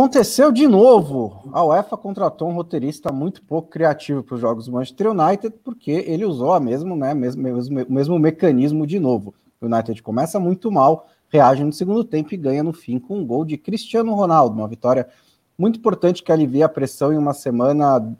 Aconteceu de novo. A UEFA contratou um roteirista muito pouco criativo para os jogos do Manchester United, porque ele usou a mesmo, né, mesmo, mesmo, mesmo mecanismo de novo. O United começa muito mal, reage no segundo tempo e ganha no fim com um gol de Cristiano Ronaldo, uma vitória muito importante que alivia a pressão em uma semana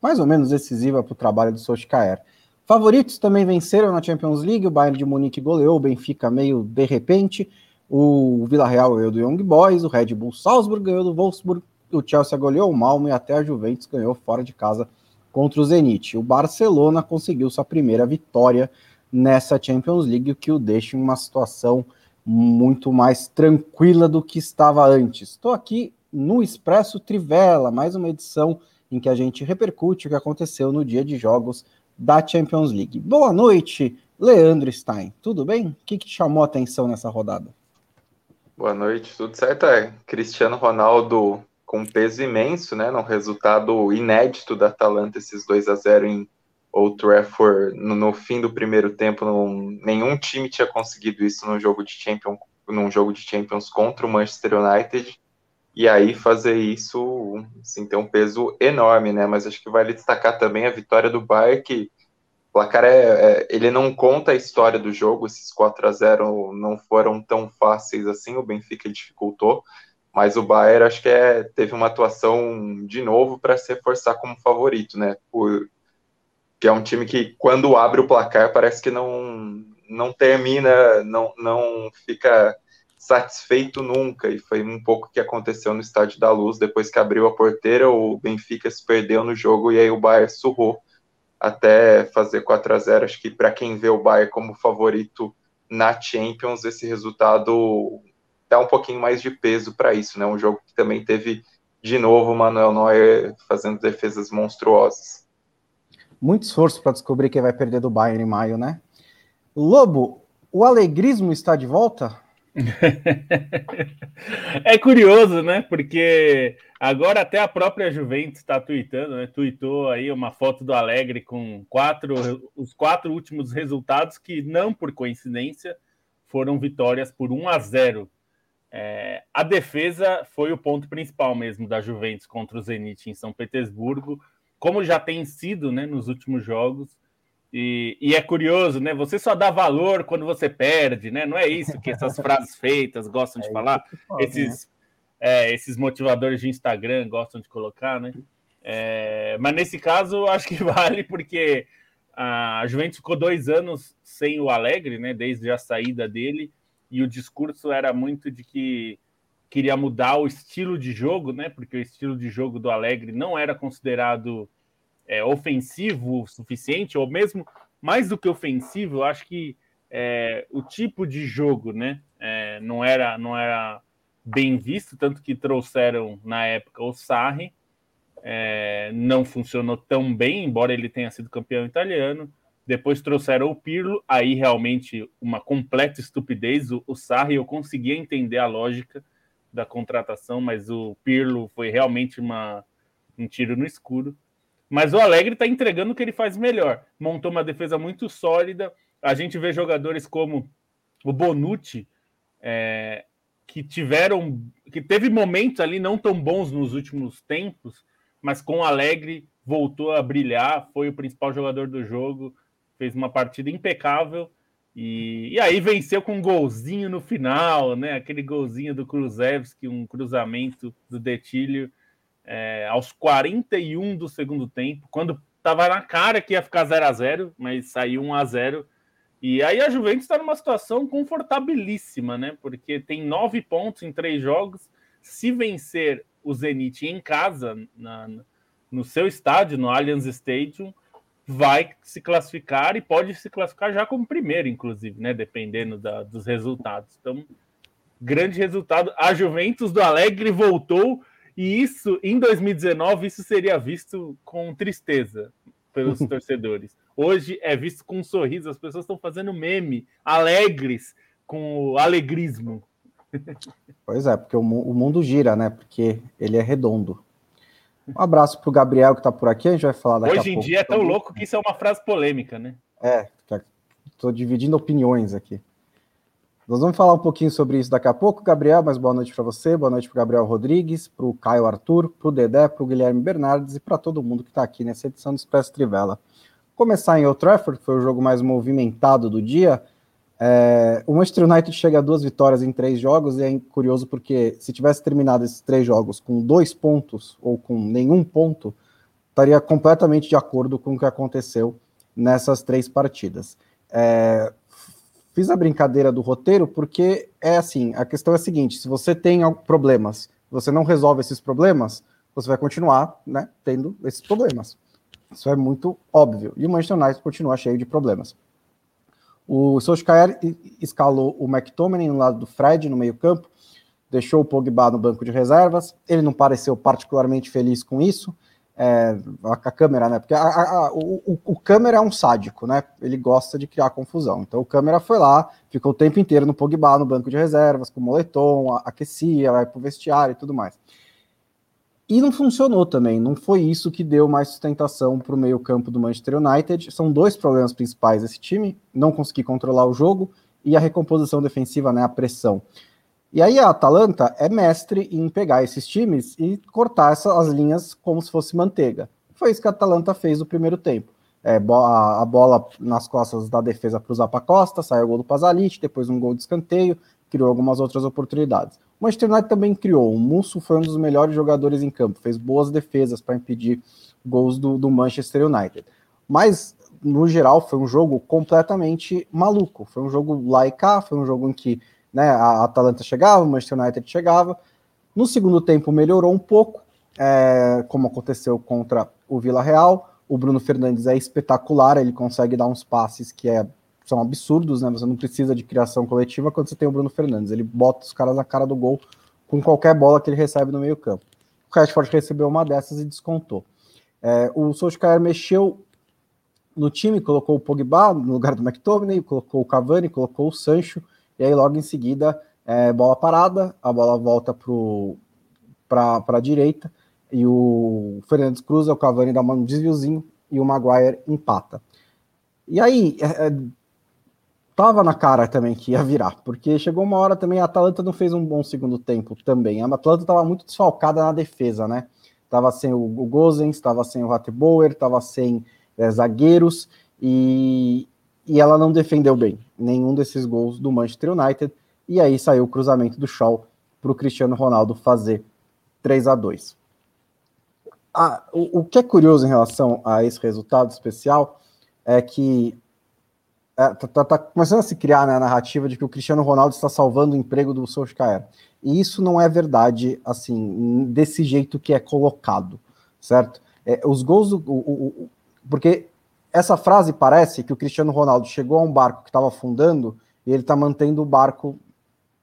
mais ou menos decisiva para o trabalho do Solskjaer. Favoritos também venceram na Champions League, o Bayern de Munique goleou, o Benfica meio de repente, o Villarreal ganhou do Young Boys, o Red Bull Salzburg ganhou do Wolfsburg, o Chelsea goleou o Malmo e até a Juventus ganhou fora de casa contra o Zenit. O Barcelona conseguiu sua primeira vitória nessa Champions League, o que o deixa em uma situação muito mais tranquila do que estava antes. Estou aqui no Expresso Trivela, mais uma edição em que a gente repercute o que aconteceu no dia de jogos da Champions League. Boa noite, Leandro Stein. Tudo bem? O que, que chamou a atenção nessa rodada? Boa noite, tudo certo? É, Cristiano Ronaldo com peso imenso, né? No resultado inédito da Atalanta, esses 2 a 0 em Old Trafford no, no fim do primeiro tempo. nenhum time tinha conseguido isso num jogo de Champions, num jogo de Champions contra o Manchester United. E aí fazer isso, assim, tem um peso enorme, né? Mas acho que vale destacar também a vitória do Bayern, que o placar é, é, ele não conta a história do jogo, esses 4 a 0 não foram tão fáceis assim, o Benfica dificultou, mas o Bayern acho que é, teve uma atuação de novo para se reforçar como favorito, né? Por, que é um time que quando abre o placar parece que não não termina, não, não fica satisfeito nunca, e foi um pouco o que aconteceu no Estádio da Luz, depois que abriu a porteira, o Benfica se perdeu no jogo e aí o Bayern surrou até fazer 4 a 0 Acho que para quem vê o Bayern como favorito na Champions, esse resultado dá um pouquinho mais de peso para isso, né? Um jogo que também teve de novo o Manuel Neuer fazendo defesas monstruosas. Muito esforço para descobrir quem vai perder do Bayern em maio, né? Lobo, o alegrismo está de volta? é curioso, né? Porque agora até a própria Juventus está tweetando, né? Tweetou aí uma foto do Alegre com quatro, os quatro últimos resultados que não por coincidência foram vitórias por 1 a 0. É, a defesa foi o ponto principal mesmo da Juventus contra o Zenit em São Petersburgo, como já tem sido, né, nos últimos jogos. E, e, é curioso, né? Você só dá valor quando você perde, né? Não é isso que essas frases feitas gostam de é falar, esses, né? É, esses motivadores de Instagram gostam de colocar, né? É, mas nesse caso, acho que vale porque a Juventus ficou dois anos sem o Alegre, né? Desde a saída dele, e o discurso era muito de que queria mudar o estilo de jogo, né? Porque o estilo de jogo do Alegre não era considerado é, ofensivo o suficiente, ou mesmo mais do que ofensivo, eu acho que é, o tipo de jogo né, é, não, era, não era bem visto, tanto que trouxeram na época o Sarri, é, não funcionou tão bem, embora ele tenha sido campeão italiano. Depois trouxeram o Pirlo, aí realmente uma completa estupidez. O, o Sarri eu conseguia entender a lógica da contratação, mas o Pirlo foi realmente uma, um tiro no escuro. Mas o Alegre está entregando o que ele faz melhor. Montou uma defesa muito sólida. A gente vê jogadores como o Bonucci, é, que tiveram, que teve momentos ali não tão bons nos últimos tempos, mas com o Alegre voltou a brilhar, foi o principal jogador do jogo, fez uma partida impecável e, e aí venceu com um golzinho no final, né? Aquele golzinho do Kruzevski, um cruzamento do Detilho é, aos 41 do segundo tempo, quando estava na cara que ia ficar 0 a 0 mas saiu 1 a 0 E aí a Juventus está numa situação confortabilíssima, né? Porque tem nove pontos em três jogos. Se vencer o Zenit em casa, na, no seu estádio, no Allianz Stadium, vai se classificar e pode se classificar já como primeiro, inclusive, né? Dependendo da, dos resultados. Então, grande resultado. A Juventus do Alegre voltou e isso, em 2019, isso seria visto com tristeza pelos torcedores. Hoje é visto com um sorriso, as pessoas estão fazendo meme, alegres, com o alegrismo. Pois é, porque o, o mundo gira, né? Porque ele é redondo. Um abraço para o Gabriel que está por aqui, a gente vai falar daqui Hoje em dia é tão louco que isso é uma frase polêmica, né? É, estou dividindo opiniões aqui. Nós vamos falar um pouquinho sobre isso daqui a pouco, Gabriel, mas boa noite para você, boa noite para o Gabriel Rodrigues, para o Caio Arthur, para o Dedé, para o Guilherme Bernardes e para todo mundo que está aqui nessa edição do Expresso Trivela. Começar em Old Trafford, que foi o jogo mais movimentado do dia, é, o Manchester United chega a duas vitórias em três jogos e é curioso porque se tivesse terminado esses três jogos com dois pontos ou com nenhum ponto, estaria completamente de acordo com o que aconteceu nessas três partidas. É, fiz a brincadeira do roteiro porque é assim: a questão é a seguinte: se você tem problemas, você não resolve esses problemas, você vai continuar né, tendo esses problemas. Isso é muito óbvio. E o Manchester United continua cheio de problemas. O Solskjaer escalou o McTominay no lado do Fred, no meio-campo, deixou o Pogba no banco de reservas. Ele não pareceu particularmente feliz com isso. É, a, a, câmera, né? Porque a, a, o, o, câmera é um sádico, né? Ele gosta de criar confusão. Então o câmera foi lá, ficou o tempo inteiro no Pogba, no banco de reservas, com o moletom, aquecia, vai pro vestiário e tudo mais. E não funcionou também, não foi isso que deu mais sustentação para o meio-campo do Manchester United. São dois problemas principais desse time: não conseguir controlar o jogo e a recomposição defensiva, né, a pressão. E aí a Atalanta é mestre em pegar esses times e cortar essas, as linhas como se fosse manteiga. Foi isso que a Atalanta fez no primeiro tempo. É, a, bola nas costas da defesa para o Zapa Costa, saiu o gol do Pasalic, depois um gol de escanteio, criou algumas outras oportunidades. Manchester United também criou. O Musso foi um dos melhores jogadores em campo, fez boas defesas para impedir gols do, do Manchester United. Mas, no geral, foi um jogo completamente maluco. Foi um jogo lá e cá, foi um jogo em que né, a Atalanta chegava, o Manchester United chegava. No segundo tempo melhorou um pouco, é, como aconteceu contra o Vila Real. O Bruno Fernandes é espetacular, ele consegue dar uns passes que é são absurdos, né? Você não precisa de criação coletiva quando você tem o Bruno Fernandes. Ele bota os caras na cara do gol com qualquer bola que ele recebe no meio-campo. O Rashford recebeu uma dessas e descontou. É, o Solskjaer mexeu no time, colocou o Pogba no lugar do McTominay, colocou o Cavani, colocou o Sancho, e aí logo em seguida, é, bola parada, a bola volta para a direita, e o Fernandes cruza, o Cavani dá um desviozinho, e o Maguire empata. E aí, é, é tava na cara também que ia virar, porque chegou uma hora também a Atalanta não fez um bom segundo tempo também. A Atalanta estava muito desfalcada na defesa, né? Tava sem o, Gozens, tava sem o Rateboer, tava sem é, zagueiros e, e ela não defendeu bem nenhum desses gols do Manchester United. E aí saiu o cruzamento do Shaw para o Cristiano Ronaldo fazer 3 a 2 ah, o, o que é curioso em relação a esse resultado especial é que é, tá, tá, tá, começando a se criar né, a narrativa de que o Cristiano Ronaldo está salvando o emprego do Solskjaer. E isso não é verdade, assim, desse jeito que é colocado, certo? É, os gols do. O, o, porque essa frase parece que o Cristiano Ronaldo chegou a um barco que estava afundando e ele está mantendo o barco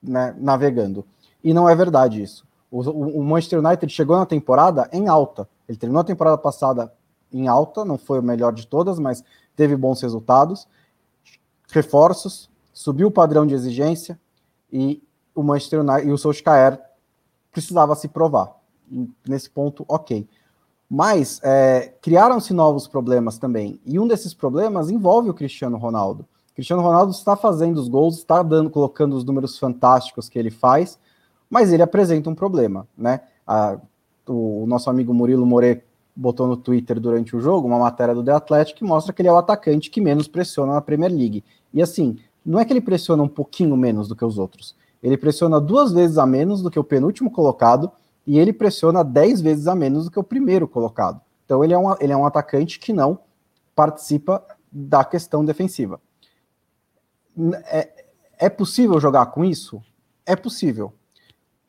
né, navegando. E não é verdade isso. O, o, Manchester United chegou na temporada em alta. Ele terminou a temporada passada em alta, não foi o melhor de todas, mas teve bons resultados reforços, subiu o padrão de exigência e o Manchester United e o Solskjaer precisava se provar. Nesse ponto, ok. Mas é, criaram-se novos problemas também. E um desses problemas envolve o Cristiano Ronaldo. O Cristiano Ronaldo está fazendo os gols, está dando, colocando os números fantásticos que ele faz, mas ele apresenta um problema, né? A, o, o, nosso amigo Murilo More botou no Twitter durante o jogo uma matéria do The Athletic que mostra que ele é o atacante que menos pressiona na Premier League. E assim, não é que ele pressiona um pouquinho menos do que os outros. Ele pressiona duas vezes a menos do que o penúltimo colocado e ele pressiona dez vezes a menos do que o primeiro colocado. Então ele é um, ele é um atacante que não participa da questão defensiva. É, é possível jogar com isso? É possível.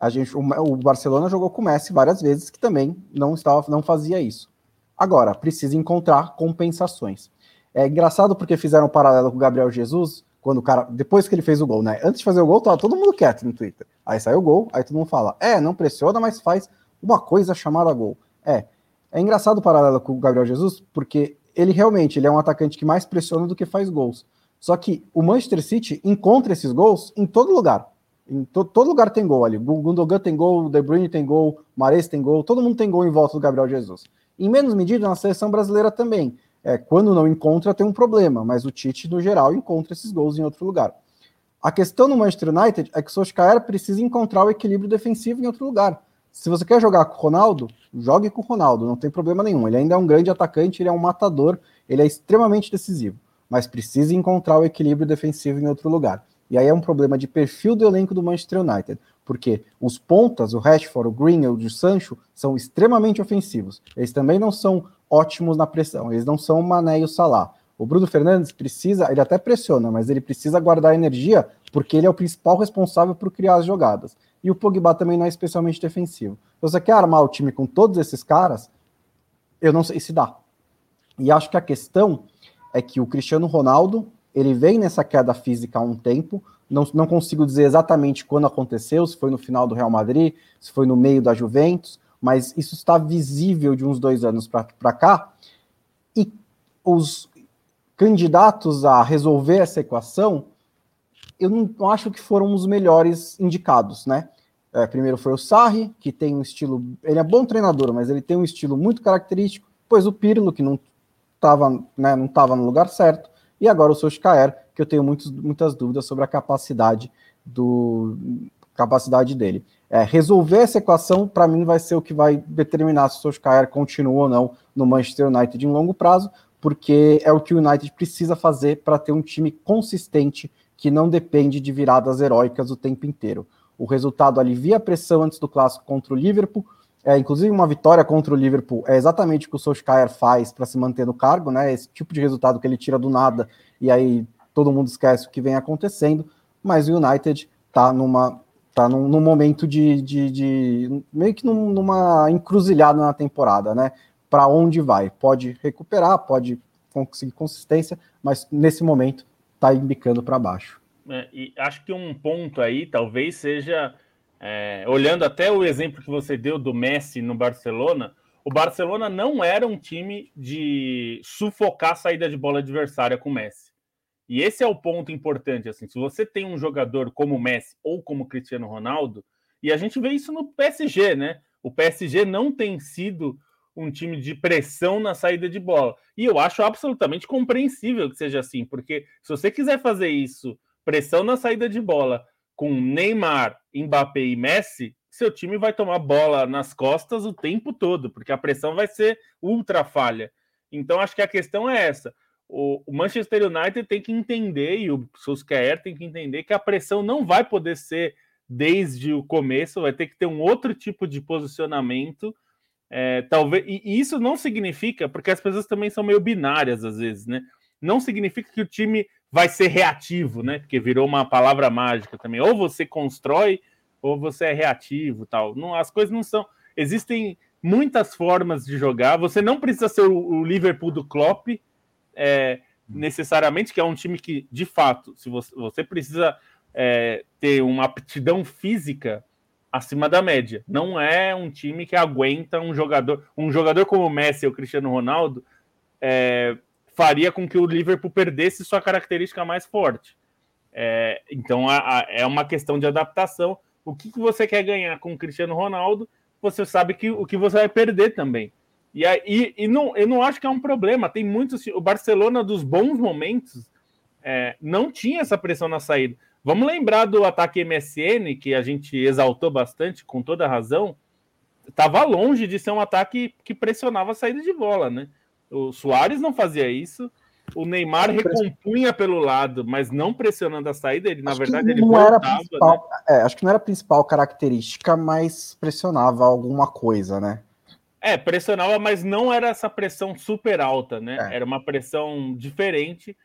A gente, o, o Barcelona jogou com o Messi várias vezes que também não estava, não fazia isso. Agora precisa encontrar compensações. É engraçado porque fizeram um paralelo com o Gabriel Jesus, quando o cara, depois que ele fez o gol, né? Antes de fazer o gol, tava todo mundo quieto no Twitter. Aí saiu o gol, aí todo mundo fala: é, não pressiona, mas faz uma coisa chamada gol. É. É engraçado o paralelo com o Gabriel Jesus, porque ele realmente ele é um atacante que mais pressiona do que faz gols. Só que o Manchester City encontra esses gols em todo lugar. Em to, todo lugar tem gol ali. O Gundogan tem gol, o De Bruyne tem gol, o Mares tem gol, todo mundo tem gol em volta do Gabriel Jesus. Em menos medida na seleção brasileira também. É, quando não encontra, tem um problema, mas o Tite, no geral, encontra esses gols em outro lugar. A questão no Manchester United é que o Solskjaer precisa encontrar o equilíbrio defensivo em outro lugar. Se você quer jogar com o Ronaldo, jogue com o Ronaldo, não tem problema nenhum. Ele ainda é um grande atacante, ele é um matador, ele é extremamente decisivo, mas precisa encontrar o equilíbrio defensivo em outro lugar. E aí é um problema de perfil do elenco do Manchester United, porque os pontas, o Rashford, o Greenwood o Sancho, são extremamente ofensivos. Eles também não são ótimos na pressão, eles não são o Mané e o Salah. O Bruno Fernandes precisa, ele até pressiona, mas ele precisa guardar energia porque ele é o principal responsável por criar as jogadas. E o Pogba também não é especialmente defensivo. Se você quer armar o time com todos esses caras, eu não sei se dá. E acho que a questão é que o Cristiano Ronaldo, ele vem nessa queda física há um tempo, não, não consigo dizer exatamente quando aconteceu, se foi no final do Real Madrid, se foi no meio da Juventus, mas isso está visível de uns dois anos para cá, e os candidatos a resolver essa equação, eu não acho que foram os melhores indicados, né? É, primeiro foi o Sarri, que tem um estilo. Ele é bom treinador, mas ele tem um estilo muito característico. Depois o Pirlo, que não estava né, não tava no lugar certo. E agora o Solskjaer, que eu tenho muitos, muitas dúvidas sobre a capacidade do capacidade dele. É, resolver essa equação, para mim, vai ser o que vai determinar se o Solskjaer continua ou não no Manchester United em longo prazo, porque é o que o United precisa fazer para ter um time consistente que não depende de viradas heróicas o tempo inteiro. O resultado alivia a pressão antes do clássico contra o Liverpool. É, inclusive, uma vitória contra o Liverpool é exatamente o que o Solskjaer faz para se manter no cargo, né? Esse tipo de resultado que ele tira do nada e aí todo mundo esquece o que vem acontecendo. Mas o United está numa tá num, num momento de, de, de, meio que num, numa encruzilhada na temporada, né? para onde vai. Pode recuperar, pode conseguir consistência, mas nesse momento está embicando para baixo. É, e acho que um ponto aí talvez seja, é, olhando até o exemplo que você deu do Messi no Barcelona, o Barcelona não era um time de sufocar a saída de bola adversária com o Messi. E esse é o ponto importante. Assim, se você tem um jogador como o Messi ou como o Cristiano Ronaldo, e a gente vê isso no PSG, né? O PSG não tem sido um time de pressão na saída de bola. E eu acho absolutamente compreensível que seja assim, porque se você quiser fazer isso, pressão na saída de bola, com Neymar, Mbappé e Messi, seu time vai tomar bola nas costas o tempo todo, porque a pressão vai ser ultra falha. Então acho que a questão é essa. O Manchester United tem que entender, e o Solskjaer tem que entender que a pressão não vai poder ser desde o começo, vai ter que ter um outro tipo de posicionamento é, talvez e isso não significa, porque as pessoas também são meio binárias às vezes, né? Não significa que o time vai ser reativo, né? Porque virou uma palavra mágica também. Ou você constrói, ou você é reativo, tal. Não, as coisas não são. Existem muitas formas de jogar. Você não precisa ser o, o Liverpool do Klopp, é, necessariamente, que é um time que, de fato, se você, você precisa é, ter uma aptidão física acima da média. Não é um time que aguenta um jogador, um jogador como o Messi ou o Cristiano Ronaldo é, faria com que o Liverpool perdesse sua característica mais forte. É, então a, a, é uma questão de adaptação. O que, que, você quer ganhar com o Cristiano Ronaldo, você sabe que o que você vai perder também. E, aí, e não, eu não acho que é um problema. Tem muitos. O Barcelona dos bons momentos é, não tinha essa pressão na saída. Vamos lembrar do ataque MSN, que a gente exaltou bastante, com toda razão. Estava longe de ser um ataque que pressionava a saída de bola, né? O Soares não fazia isso. O Neymar recompunha pelo lado, mas não pressionando a saída. Ele, na verdade, ele voltava. Né? é, acho que não era a principal característica, mas pressionava alguma coisa, né? É, pressionava, mas não era essa pressão super alta, né? É. Era uma pressão diferente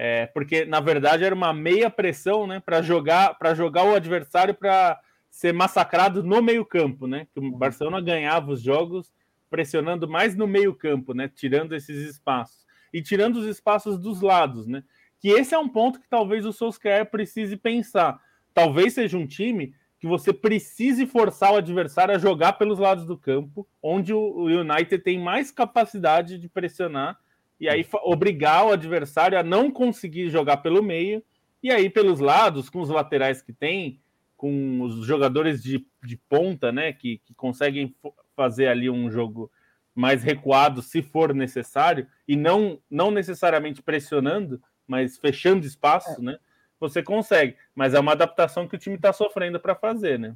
é, porque na verdade era uma meia pressão, né, para jogar para jogar o adversário para ser massacrado no meio campo, né? Que o uhum. Barcelona ganhava os jogos pressionando mais no meio campo, né? Tirando esses espaços e tirando os espaços dos lados, né? Que esse é um ponto que talvez o Solskjaer precise pensar. Talvez seja um time que você precise forçar o adversário a jogar pelos lados do campo, onde o United tem mais capacidade de pressionar e aí obrigar o adversário a não conseguir jogar pelo meio, e aí pelos lados, com os laterais que tem, com os jogadores de, de ponta, né, que, que conseguem fazer ali um jogo mais recuado se for necessário, e não, não necessariamente pressionando, mas fechando espaço, é. né? Você consegue. Mas é uma adaptação que o time está sofrendo para fazer, né?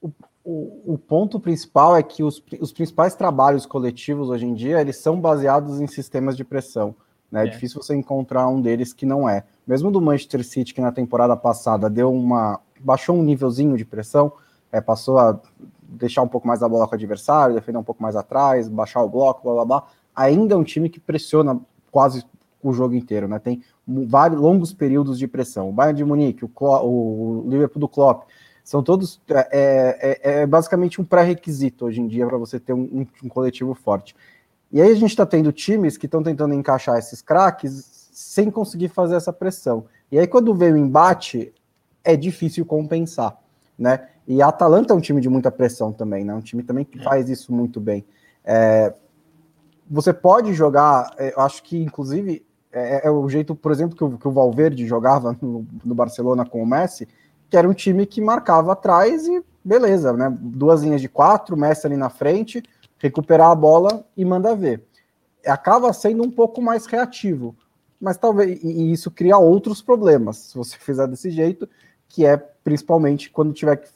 O, o, o, ponto principal é que os, os principais trabalhos coletivos hoje em dia eles são baseados em sistemas de pressão. Né? É. é difícil você encontrar um deles que não é. Mesmo do Manchester City, que na temporada passada deu uma. baixou um nívelzinho de pressão, é, passou a deixar um pouco mais a bola com o adversário, defender um pouco mais atrás, baixar o bloco, blá blá blá. Ainda é um time que pressiona quase o jogo inteiro, né? Tem vários longos períodos de pressão. O Bayern de Munique, o, o Liverpool do Klopp, são todos é, é, é, é basicamente um pré-requisito hoje em dia para você ter um, um, coletivo forte. E aí a gente está tendo times que estão tentando encaixar esses craques sem conseguir fazer essa pressão. E aí quando vem o embate, é difícil compensar, né? E a Atalanta é um time de muita pressão também, né? Um time também que é. faz isso muito bem. É, você pode jogar, é, eu acho que inclusive é, é, o jeito, por exemplo, que o, que o Valverde jogava no, no, Barcelona com o Messi, que era um time que marcava atrás e beleza, né? Duas linhas de quatro, Messi ali na frente, recuperar a bola e manda ver. Acaba sendo um pouco mais reativo, mas talvez e isso cria outros problemas se você fizer desse jeito, que é principalmente quando tiver que,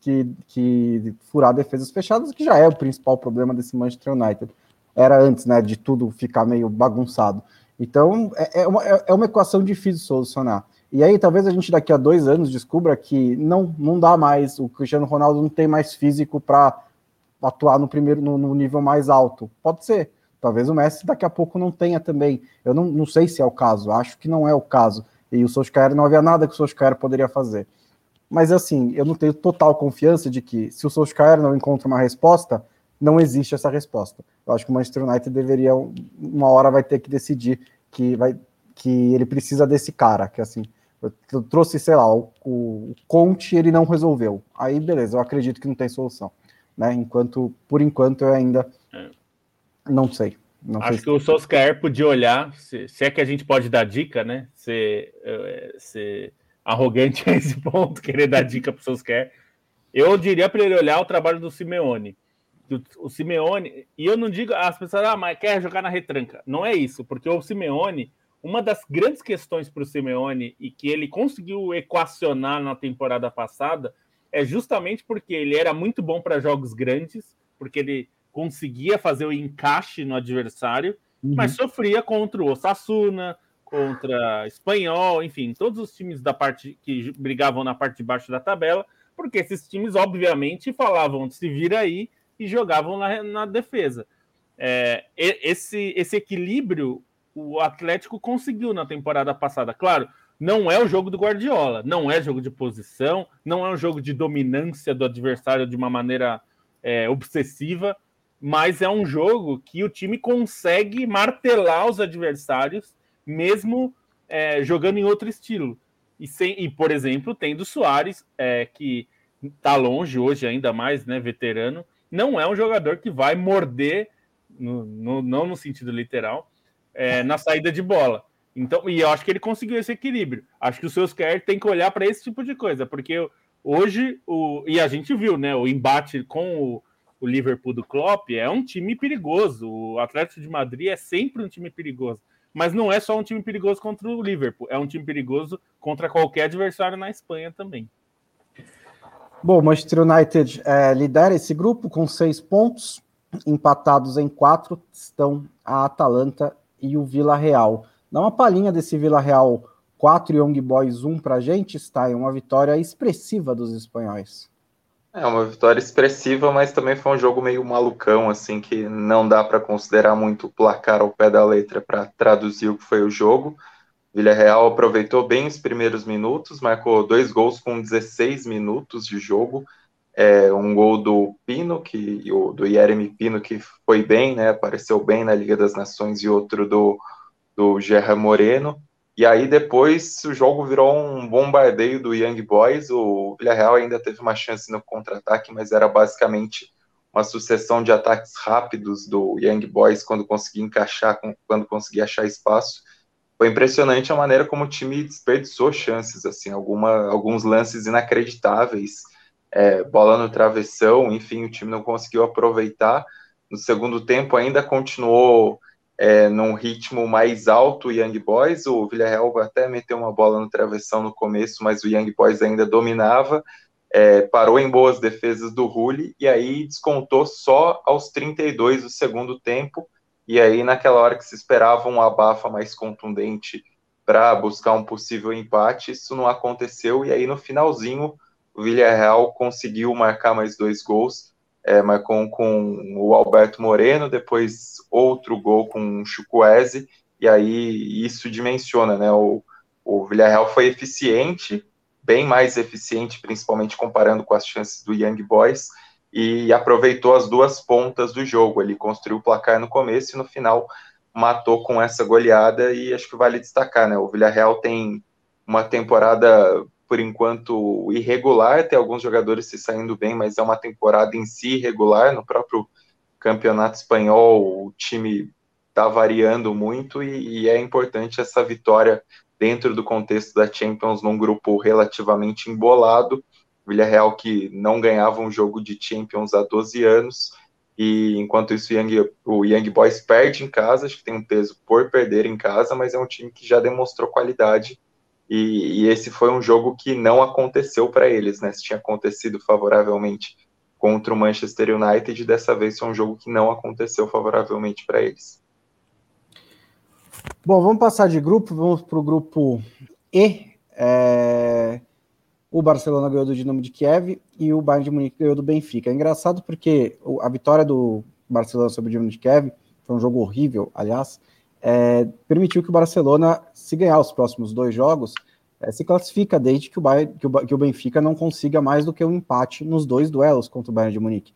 que, que furar defesas fechadas, que já é o principal problema desse Manchester United. Era antes, né, de tudo ficar meio bagunçado. Então, é, é, uma, é, é uma equação difícil de solucionar. E aí, talvez a gente daqui a dois anos descubra que não, não dá mais, o Cristiano Ronaldo não tem mais físico para atuar no primeiro no, no, nível mais alto. Pode ser. Talvez o Messi daqui a pouco não tenha também. Eu não, não sei se é o caso, acho que não é o caso. E o Solskjaer não havia nada que o Solskjaer poderia fazer. Mas assim, eu não tenho total confiança de que se o Solskjaer não encontra uma resposta, não existe essa resposta. Eu acho que o Manchester United deveria, uma hora vai ter que decidir que, vai, que ele precisa desse cara, que assim, eu trouxe, sei lá, o, o Conte ele não resolveu. Aí, beleza, eu acredito que não tem solução. Né? Enquanto, por enquanto, eu ainda é. não sei. Não Acho sei que se... o Solskjaer podia olhar, se, se, é que a gente pode dar dica, né? Ser, é, ser arrogante a esse ponto, querer dar dica para o Solskjaer. Eu diria para ele olhar o trabalho do Simeone. O, Simeone, e eu não digo, as pessoas, ah, mas quer jogar na retranca. Não é isso, porque o Simeone, uma das grandes questões para o Simeone e que ele conseguiu equacionar na temporada passada é justamente porque ele era muito bom para jogos grandes, porque ele conseguia fazer o encaixe no adversário, uhum. mas sofria contra o Osasuna, contra Espanhol, enfim, todos os times da parte que brigavam na parte de baixo da tabela, porque esses times, obviamente, falavam se vira aí e jogavam na, na defesa. É, esse, esse equilíbrio o Atlético conseguiu na temporada passada. Claro, não é o jogo do Guardiola, não é jogo de posição, não é um jogo de dominância do adversário de uma maneira é, obsessiva, mas é um jogo que o time consegue martelar os adversários, mesmo é, jogando em outro estilo. E, sem, e, por exemplo, tendo Soares, é, que está longe hoje, ainda mais, né, veterano, não é um jogador que vai morder, no, no, não no sentido literal, é, na saída de bola. Então, e eu acho que ele conseguiu esse equilíbrio. Acho que o seus quer tem que olhar para esse tipo de coisa, porque hoje o e a gente viu, né, o embate com o, o Liverpool do Klopp é um time perigoso. O Atlético de Madrid é sempre um time perigoso, mas não é só um time perigoso contra o Liverpool, é um time perigoso contra qualquer adversário na Espanha também. Bom, Manchester United é, lidera esse grupo com seis pontos, empatados em quatro estão a Atalanta e o Vila Real. Dá uma palhinha desse Vila Real 4 Young Boys 1 para a gente, está é uma vitória expressiva dos espanhóis. É uma vitória expressiva, mas também foi um jogo meio malucão, assim, que não dá para considerar muito o placar ao pé da letra para traduzir o que foi o jogo. Villarreal aproveitou bem os primeiros minutos, marcou dois gols com 16 minutos de jogo. É, um gol do Pino, que, do Jeremy Pino, que foi bem, né, apareceu bem na Liga das Nações, e outro do, do Gerra Moreno. E aí depois o jogo virou um bombardeio do Young Boys. O Villarreal ainda teve uma chance no contra-ataque, mas era basicamente uma sucessão de ataques rápidos do Young Boys quando conseguia encaixar, quando conseguia achar espaço foi impressionante a maneira como o time desperdiçou chances, assim, alguma, alguns lances inacreditáveis, é, bola no travessão, enfim, o time não conseguiu aproveitar. No segundo tempo ainda continuou é, num ritmo mais alto o Young Boys. O Villarreal até meteu uma bola no travessão no começo, mas o Young Boys ainda dominava. É, parou em boas defesas do Rulli e aí descontou só aos 32 do segundo tempo. E aí, naquela hora que se esperava um abafa mais contundente para buscar um possível empate, isso não aconteceu. E aí, no finalzinho, o Villarreal conseguiu marcar mais dois gols é, marcou com o Alberto Moreno, depois outro gol com o Chukwueze, e aí isso dimensiona, né? O, o Villarreal foi eficiente, bem mais eficiente, principalmente comparando com as chances do Young Boys, e aproveitou as duas pontas do jogo. Ele construiu o placar no começo e no final matou com essa goleada, e acho que vale destacar, né? O Villarreal tem uma temporada por enquanto, irregular. Tem alguns jogadores se saindo bem, mas é uma temporada em si irregular. No próprio campeonato espanhol, o time está variando muito e, e, é importante essa vitória dentro do contexto da Champions, num grupo relativamente embolado. Villarreal que não ganhava um jogo de Champions há 12 anos. E enquanto isso, o Young, o Young Boys perde em casa, acho que tem um peso por perder em casa, mas é um time que já demonstrou qualidade e, e esse foi um jogo que não aconteceu para eles, né? Se tinha acontecido favoravelmente contra o Manchester United, dessa vez foi um jogo que não aconteceu favoravelmente para eles. Bom, vamos passar de grupo, vamos para o grupo E. É... O Barcelona ganhou do Dinamo de Kiev e o Bayern de Munique ganhou do Benfica. É engraçado porque a vitória do Barcelona sobre o Dinamo de Kiev foi um jogo horrível, aliás, é, permitiu que o Barcelona, se ganhar os próximos dois jogos, é, se classifica desde que o, Bayern, que, o, que o Benfica não consiga mais do que um empate nos dois duelos contra o Bayern de Munique.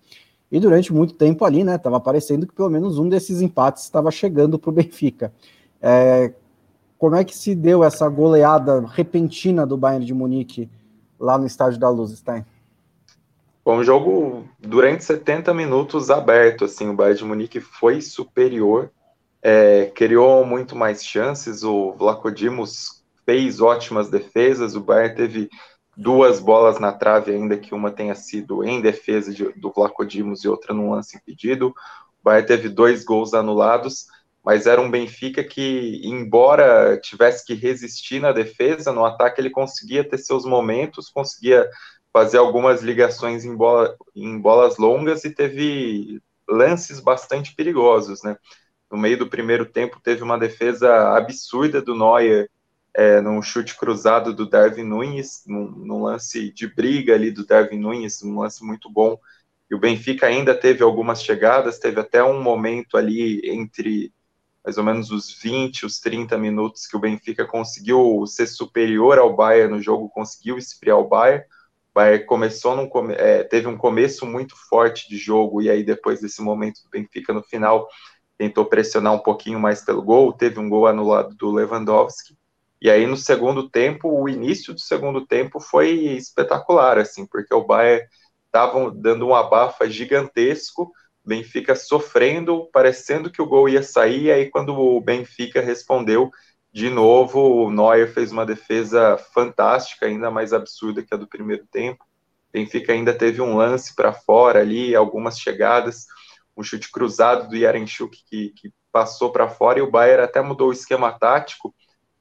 E durante muito tempo ali, né, estava parecendo que pelo menos um desses empates estava chegando para o Benfica. É, como é que se deu essa goleada repentina do Bayern de Munique lá no estádio da Luz, Stein? Foi um jogo durante 70 minutos aberto, assim, o Bayern de Munique foi superior, é, criou muito mais chances. O Vlacodimos fez ótimas defesas. O Bayern teve duas bolas na trave, ainda que uma tenha sido em defesa de, do Vlacodimos e outra num lance impedido. O Bayern teve dois gols anulados, mas era um Benfica que, embora tivesse que resistir na defesa, no ataque ele conseguia ter seus momentos, conseguia fazer algumas ligações em, bola, em bolas longas e teve lances bastante perigosos, né? no meio do primeiro tempo, teve uma defesa absurda do Neuer, é, num chute cruzado do Darwin Nunes, num, num, lance de briga ali do Darwin Nunes, um lance muito bom. E o Benfica ainda teve algumas chegadas, teve até um momento ali entre mais ou menos os 20, os 30 minutos que o Benfica conseguiu ser superior ao Bayern no jogo, conseguiu esfriar o Bayern. O Bayern começou num, é, teve um começo muito forte de jogo, e aí depois desse momento do Benfica no final tentou pressionar um pouquinho mais pelo gol, teve um gol anulado do Lewandowski. E aí no segundo tempo, o início do segundo tempo foi espetacular, assim, porque o Bayern estava dando um abafa gigantesco, Benfica sofrendo, parecendo que o gol ia sair, e aí quando o Benfica respondeu de novo, o Neuer fez uma defesa fantástica, ainda mais absurda que a do primeiro tempo. Benfica ainda teve um lance para fora ali, algumas chegadas um chute cruzado do Yarenchuk que, que passou para fora e o Bayern até mudou o esquema tático,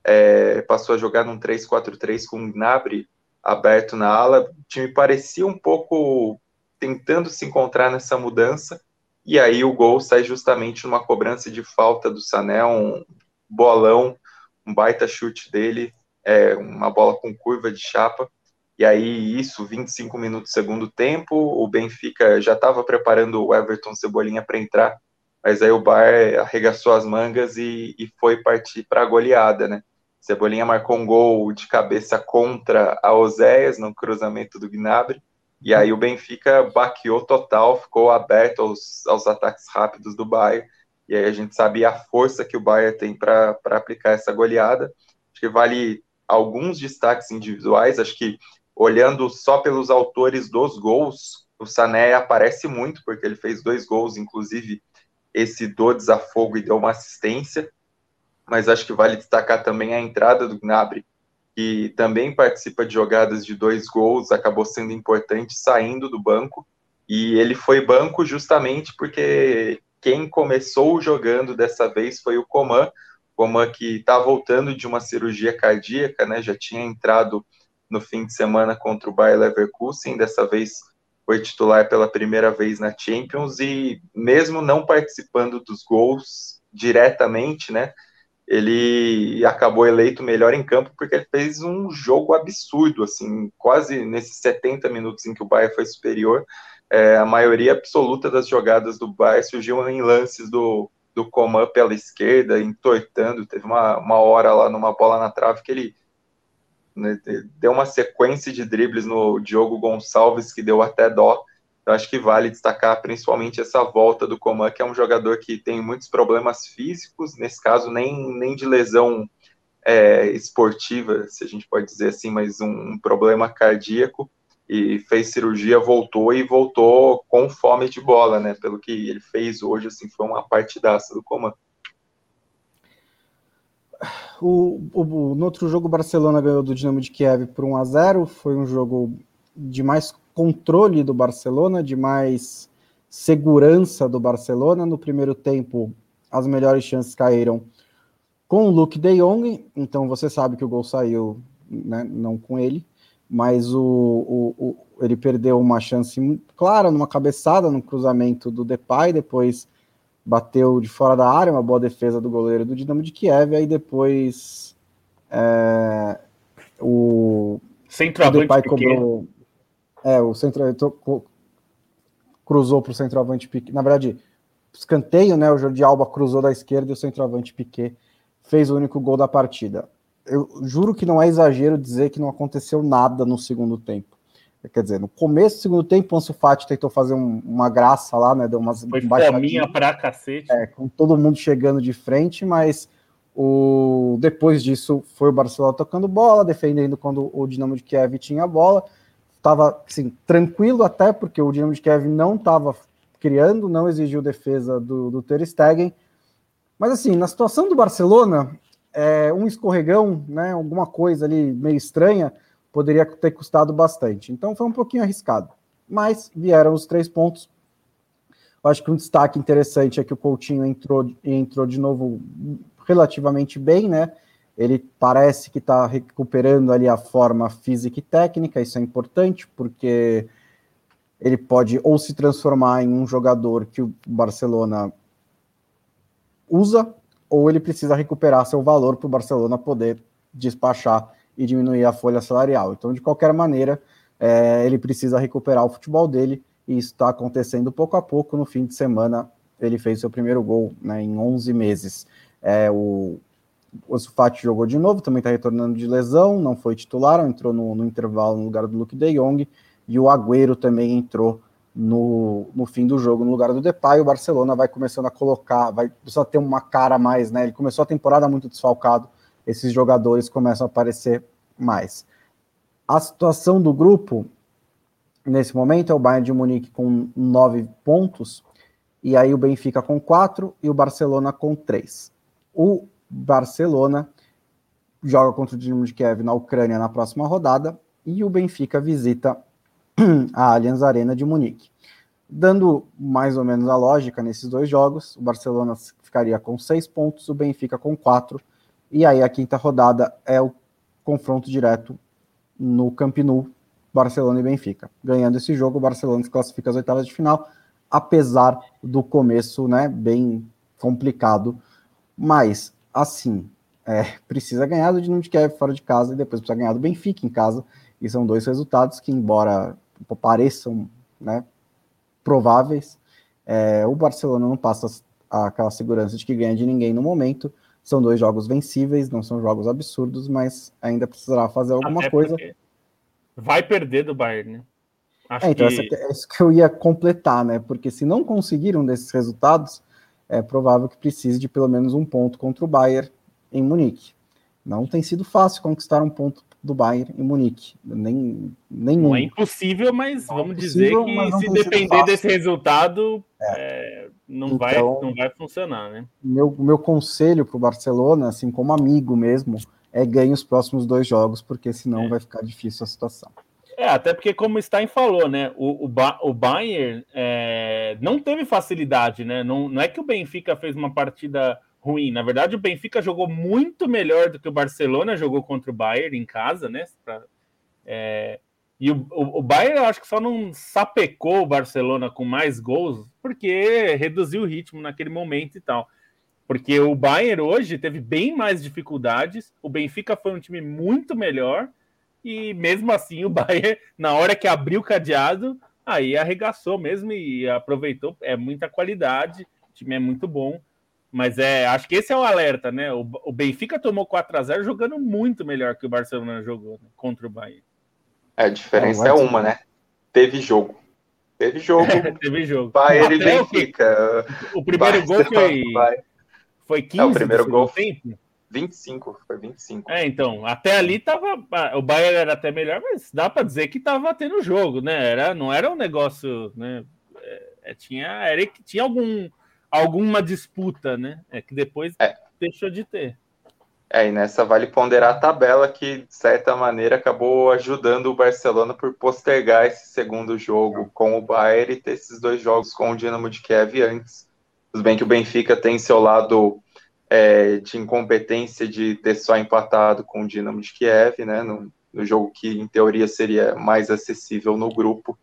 é, passou a jogar num 3-4-3 com o Gnabry aberto na ala. O time parecia um pouco tentando se encontrar nessa mudança, e aí o gol sai justamente numa cobrança de falta do Sané, um bolão, um baita chute dele, é, uma bola com curva de chapa, e aí, isso, 25 minutos do segundo tempo, o Benfica já estava preparando o Everton Cebolinha para entrar, mas aí o Bar arregaçou as mangas e, e foi partir para a goleada, né? Cebolinha marcou um gol de cabeça contra a Oséias no cruzamento do Gnabry, e aí o Benfica baqueou total, ficou aberto aos, aos ataques rápidos do Bayern, e aí a gente sabia a força que o Bayern tem para aplicar essa goleada. Acho que vale alguns destaques individuais, acho que olhando só pelos autores dos gols, o Sané aparece muito, porque ele fez dois gols, inclusive esse do desafogo e deu uma assistência. Mas acho que vale destacar também a entrada do Gnabry, que também participa de jogadas de dois gols, acabou sendo importante saindo do banco. E ele foi banco justamente porque quem começou jogando dessa vez foi o Coman, Coman que está voltando de uma cirurgia cardíaca, né? Já tinha entrado no fim de semana contra o Bayer Leverkusen, dessa vez foi titular pela primeira vez na Champions e mesmo não participando dos gols diretamente, né? Ele acabou eleito melhor em campo porque ele fez um jogo absurdo, assim, quase nesses 70 minutos em que o Bayern foi superior, é, a maioria absoluta das jogadas do Bayern surgiu em lances do, do Coman pela esquerda, entortando, teve uma, uma hora lá numa bola na trave que ele né, deu uma sequência de dribles no Diogo Gonçalves que deu até dó. Eu acho que vale destacar principalmente essa volta do Coman, que é um jogador que tem muitos problemas físicos, nesse caso nem, nem de lesão é, esportiva, se a gente pode dizer assim, mas um, um problema cardíaco, e fez cirurgia, voltou e voltou com fome de bola, né? Pelo que ele fez hoje, assim, foi uma partidaça do Coman. O, o, no outro jogo, o Barcelona ganhou do Dinamo de Kiev por 1 a 0 Foi um jogo de mais controle do Barcelona, de mais segurança do Barcelona. No primeiro tempo, as melhores chances caíram com o Luke de Jong, então você sabe que o gol saiu né, não com ele, mas o, o, o, ele perdeu uma chance clara numa cabeçada no cruzamento do Depay, depois bateu de fora da área, uma boa defesa do goleiro do Dinamo de Kiev, aí depois é, o, centroavante o Depay cobrou, é, o centro cruzou para o centroavante Piquet, na verdade, escanteio, né, o Jordi Alba cruzou da esquerda e o centroavante Piquet fez o único gol da partida. Eu juro que não é exagero dizer que não aconteceu nada no segundo tempo. Quer dizer, no começo do segundo tempo, o Ansu Fati tentou fazer um, uma graça lá, né? Deu umas Foi fominha pra cacete. É, com todo mundo chegando de frente, mas o depois disso foi o Barcelona tocando bola, defendendo quando o Dinamo de Kiev tinha a bola. Estava assim, tranquilo até, porque o Dinamo de Kiev não estava criando, não exigiu defesa do, do Ter Stegen. Mas assim, na situação do Barcelona, é, um escorregão, né, alguma coisa ali meio estranha, poderia ter custado bastante. Então foi um pouquinho arriscado. Mas vieram os três pontos. Eu acho que um destaque interessante é que o Coutinho entrou, entrou de novo relativamente bem, né? Ele parece que está recuperando ali a forma física e técnica, isso é importante, porque ele pode ou se transformar em um jogador que o Barcelona usa, ou ele precisa recuperar seu valor para o Barcelona poder despachar e diminuir a folha salarial. Então, de qualquer maneira, é, ele precisa recuperar o futebol dele, e isso está acontecendo pouco a pouco. No fim de semana, ele fez seu primeiro gol né, em 11 meses. É, o, o Sufati jogou de novo, também está retornando de lesão, não foi titular, entrou no, no, intervalo no lugar do Luke de Jong, e o Agüero também entrou no, no fim do jogo no lugar do Depay. O Barcelona vai começando a colocar, vai precisar ter uma cara mais, né? Ele começou a temporada muito desfalcado, esses jogadores começam a aparecer mais. A situação do grupo, nesse momento, é o Bayern de Munique com nove pontos, e aí o Benfica com quatro e o Barcelona com três. O Barcelona joga contra o Dinamo de Kiev na Ucrânia na próxima rodada, e o Benfica visita a Allianz Arena de Munique. Dando mais ou menos a lógica nesses dois jogos, o Barcelona ficaria com seis pontos, o Benfica com quatro, e aí a quinta rodada é o confronto direto no Camp Nou, Barcelona e Benfica. Ganhando esse jogo, o Barcelona se classifica às oitavas de final, apesar do começo, né, bem complicado. Mas, assim, é, precisa ganhar do Dinamo de Kiev fora de casa e depois precisa ganhar do Benfica em casa. E são dois resultados que, embora pareçam né, prováveis, é, o Barcelona não passa aquela segurança de que ganha de ninguém no momento. São dois jogos vencíveis, não são jogos absurdos, mas ainda precisará fazer alguma Até coisa. Vai perder do Bayern, né? Acho é, então, que... é isso que eu ia completar, né? Porque se não conseguiram desses resultados, é provável que precise de pelo menos um ponto contra o Bayern em Munique. Não tem sido fácil conquistar um ponto do Bayern em Munique. Nem, nenhum. Não é impossível, mas não é vamos dizer que se depender desse resultado, é. É, não, então, vai, não vai funcionar, né? Meu, meu conselho para o Barcelona, assim como amigo mesmo, é ganhar os próximos dois jogos, porque senão é. vai ficar difícil a situação. É, até porque, como o Stein falou, né? O, o, ba o Bayern é, não teve facilidade, né? Não, não é que o Benfica fez uma partida ruim. Na verdade, o Benfica jogou muito melhor do que o Barcelona jogou contra o Bayern em casa, né? Pra, é, e o, o, o Bayern, eu acho que só não sapecou o Barcelona com mais gols, porque reduziu o ritmo naquele momento e tal. Porque o Bayern hoje teve bem mais dificuldades, o Benfica foi um time muito melhor, e mesmo assim o Bayern, na hora que abriu o cadeado, aí arregaçou mesmo e aproveitou. É muita qualidade, o time é muito bom. Mas é, acho que esse é o alerta, né? O, o Benfica tomou 4 a 0 jogando muito melhor que o Barcelona jogou né? contra o Bayern. É, a diferença é, é uma, né? Teve jogo. Teve jogo. Teve jogo. Bayern e Benfica. O, o primeiro gol foi. Foi 15 é, o primeiro gol tempo? 25, foi 25. É, então, até ali tava. O Bayern era até melhor, mas dá para dizer que tava tendo jogo, né? Era, não era um negócio, né? É, tinha, era que tinha algum, alguma disputa, né? É que depois é. deixou de ter. É, e nessa vale ponderar a tabela que, de certa maneira, acabou ajudando o Barcelona por postergar esse segundo jogo com o Bayern e ter esses dois jogos com o Dinamo de Kiev antes. Tudo bem que o Benfica tem seu lado é, de incompetência de ter só empatado com o Dinamo de Kiev, né, no, no jogo que, em teoria, seria mais acessível no grupo,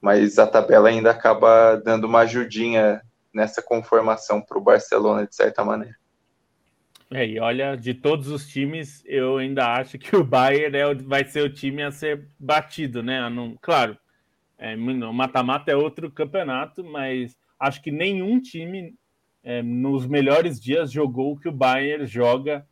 mas a tabela ainda acaba dando uma ajudinha nessa conformação para o Barcelona, de certa maneira. É, e olha, de todos os times, eu ainda acho que o Bayern é, vai ser o time a ser batido, né? Não, claro, é, o mata-mata é outro campeonato, mas acho que nenhum time é, nos melhores dias jogou o que o Bayern joga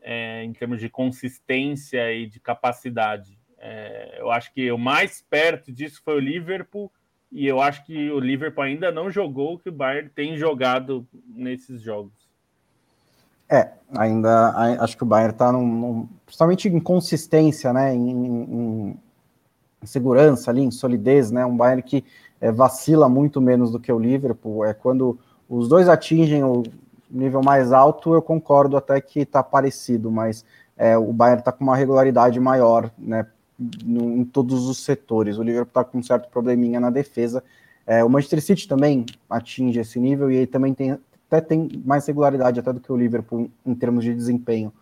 é, em termos de consistência e de capacidade. É, eu acho que o mais perto disso foi o Liverpool, e eu acho que o Liverpool ainda não jogou o que o Bayern tem jogado nesses jogos. É, ainda acho que o Bayern está num, num, principalmente em consistência, né, em, em, em, segurança ali, em solidez, né, um Bayern que é, vacila muito menos do que o Liverpool. É quando os dois atingem o nível mais alto, eu concordo até que está parecido, mas é, o Bayern está com uma regularidade maior, né, no, em todos os setores. O Liverpool está com um certo probleminha na defesa. É, o Manchester City também atinge esse nível e aí também tem, até tem mais regularidade até do que o Liverpool em termos de desempenho,